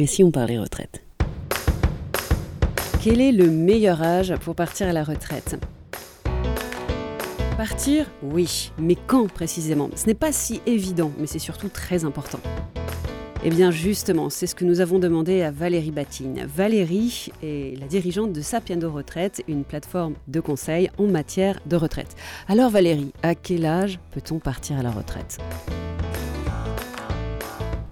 Et si on parlait retraite? Quel est le meilleur âge pour partir à la retraite? Partir, oui, mais quand précisément? Ce n'est pas si évident, mais c'est surtout très important. Eh bien justement, c'est ce que nous avons demandé à Valérie Batine. Valérie est la dirigeante de Sapiendo Retraite, une plateforme de conseil en matière de retraite. Alors Valérie, à quel âge peut-on partir à la retraite?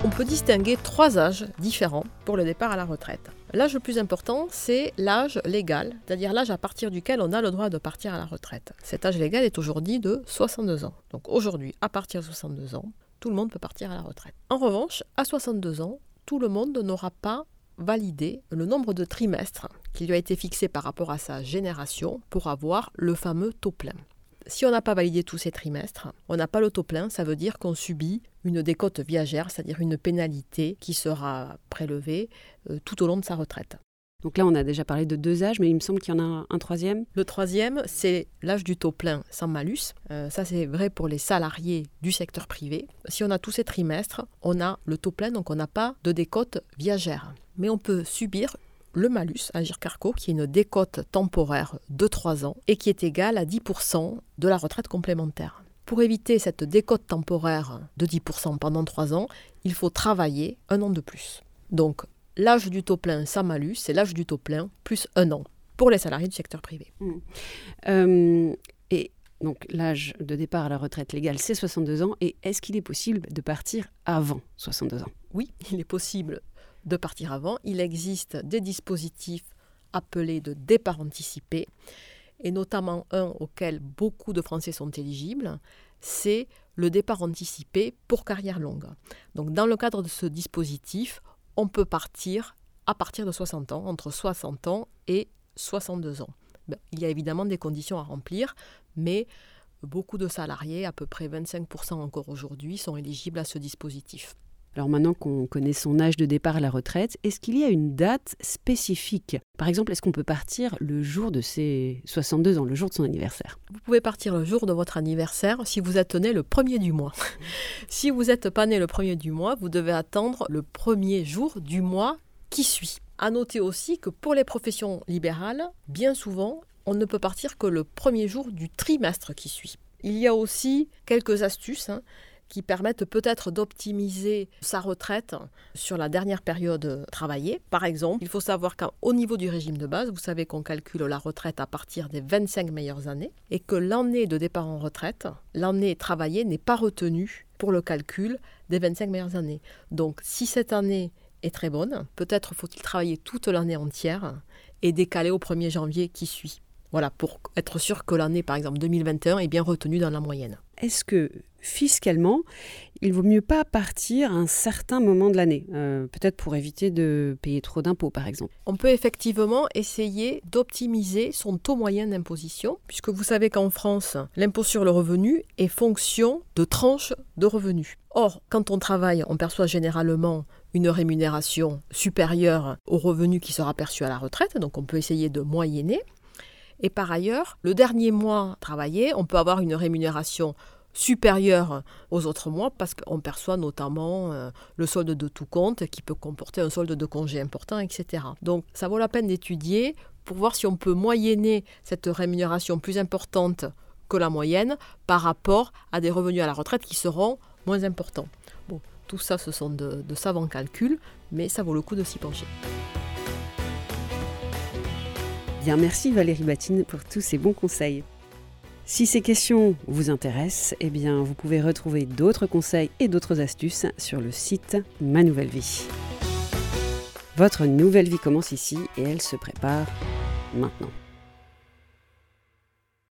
On peut distinguer trois âges différents pour le départ à la retraite. L'âge le plus important, c'est l'âge légal, c'est-à-dire l'âge à partir duquel on a le droit de partir à la retraite. Cet âge légal est aujourd'hui de 62 ans. Donc aujourd'hui, à partir de 62 ans, tout le monde peut partir à la retraite. En revanche, à 62 ans, tout le monde n'aura pas validé le nombre de trimestres qui lui a été fixé par rapport à sa génération pour avoir le fameux taux plein. Si on n'a pas validé tous ces trimestres, on n'a pas le taux plein, ça veut dire qu'on subit une décote viagère, c'est-à-dire une pénalité qui sera prélevée euh, tout au long de sa retraite. Donc là, on a déjà parlé de deux âges, mais il me semble qu'il y en a un troisième. Le troisième, c'est l'âge du taux plein sans malus. Euh, ça, c'est vrai pour les salariés du secteur privé. Si on a tous ces trimestres, on a le taux plein, donc on n'a pas de décote viagère. Mais on peut subir le malus, Agir Carco, qui est une décote temporaire de 3 ans et qui est égale à 10% de la retraite complémentaire. Pour éviter cette décote temporaire de 10% pendant 3 ans, il faut travailler un an de plus. Donc l'âge du taux plein sans malus, c'est l'âge du taux plein plus un an pour les salariés du secteur privé. Mmh. Euh, et donc l'âge de départ à la retraite légale, c'est 62 ans. Et est-ce qu'il est possible de partir avant 62 ans? Oui, il est possible de partir avant. Il existe des dispositifs appelés de départ anticipé, et notamment un auquel beaucoup de Français sont éligibles, c'est le départ anticipé pour carrière longue. Donc dans le cadre de ce dispositif, on peut partir à partir de 60 ans, entre 60 ans et 62 ans. Ben, il y a évidemment des conditions à remplir, mais beaucoup de salariés, à peu près 25% encore aujourd'hui, sont éligibles à ce dispositif. Alors maintenant qu'on connaît son âge de départ à la retraite, est-ce qu'il y a une date spécifique? Par exemple, est-ce qu'on peut partir le jour de ses 62 ans, le jour de son anniversaire? Vous pouvez partir le jour de votre anniversaire si vous êtes né le premier du mois. si vous n'êtes pas né le premier du mois, vous devez attendre le premier jour du mois qui suit. À noter aussi que pour les professions libérales, bien souvent, on ne peut partir que le premier jour du trimestre qui suit. Il y a aussi quelques astuces. Hein qui permettent peut-être d'optimiser sa retraite sur la dernière période travaillée. Par exemple, il faut savoir qu'au niveau du régime de base, vous savez qu'on calcule la retraite à partir des 25 meilleures années et que l'année de départ en retraite, l'année travaillée n'est pas retenue pour le calcul des 25 meilleures années. Donc si cette année est très bonne, peut-être faut-il travailler toute l'année entière et décaler au 1er janvier qui suit. Voilà, pour être sûr que l'année, par exemple 2021, est bien retenue dans la moyenne. Est-ce que fiscalement, il vaut mieux pas partir à un certain moment de l'année, euh, peut-être pour éviter de payer trop d'impôts par exemple? On peut effectivement essayer d'optimiser son taux moyen d'imposition, puisque vous savez qu'en France, l'impôt sur le revenu est fonction de tranches de revenus. Or, quand on travaille, on perçoit généralement une rémunération supérieure au revenu qui sera perçu à la retraite, donc on peut essayer de moyenner. Et par ailleurs, le dernier mois travaillé, on peut avoir une rémunération supérieure aux autres mois parce qu'on perçoit notamment euh, le solde de tout compte qui peut comporter un solde de congé important, etc. Donc ça vaut la peine d'étudier pour voir si on peut moyenner cette rémunération plus importante que la moyenne par rapport à des revenus à la retraite qui seront moins importants. Bon, tout ça, ce sont de, de savants calculs, mais ça vaut le coup de s'y pencher merci Valérie Batine pour tous ces bons conseils. Si ces questions vous intéressent, eh vous pouvez retrouver d'autres conseils et d'autres astuces sur le site Ma Nouvelle Vie. Votre nouvelle vie commence ici et elle se prépare maintenant.